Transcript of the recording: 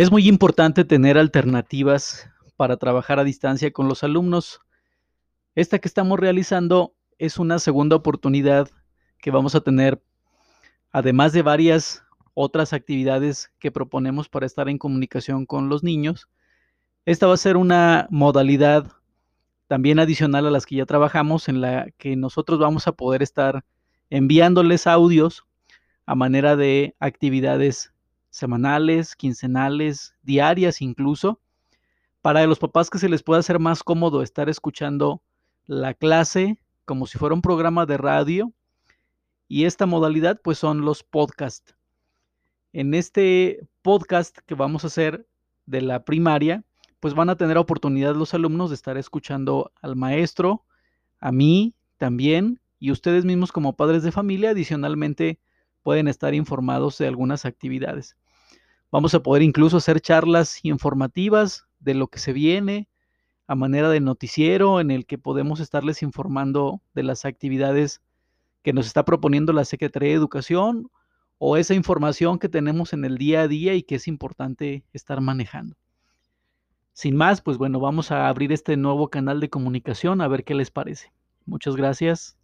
Es muy importante tener alternativas para trabajar a distancia con los alumnos. Esta que estamos realizando es una segunda oportunidad que vamos a tener, además de varias otras actividades que proponemos para estar en comunicación con los niños. Esta va a ser una modalidad también adicional a las que ya trabajamos, en la que nosotros vamos a poder estar enviándoles audios a manera de actividades semanales, quincenales, diarias incluso, para los papás que se les pueda hacer más cómodo estar escuchando la clase como si fuera un programa de radio. Y esta modalidad pues son los podcasts. En este podcast que vamos a hacer de la primaria, pues van a tener oportunidad los alumnos de estar escuchando al maestro, a mí también, y ustedes mismos como padres de familia adicionalmente pueden estar informados de algunas actividades. Vamos a poder incluso hacer charlas informativas de lo que se viene a manera de noticiero en el que podemos estarles informando de las actividades que nos está proponiendo la Secretaría de Educación o esa información que tenemos en el día a día y que es importante estar manejando. Sin más, pues bueno, vamos a abrir este nuevo canal de comunicación a ver qué les parece. Muchas gracias.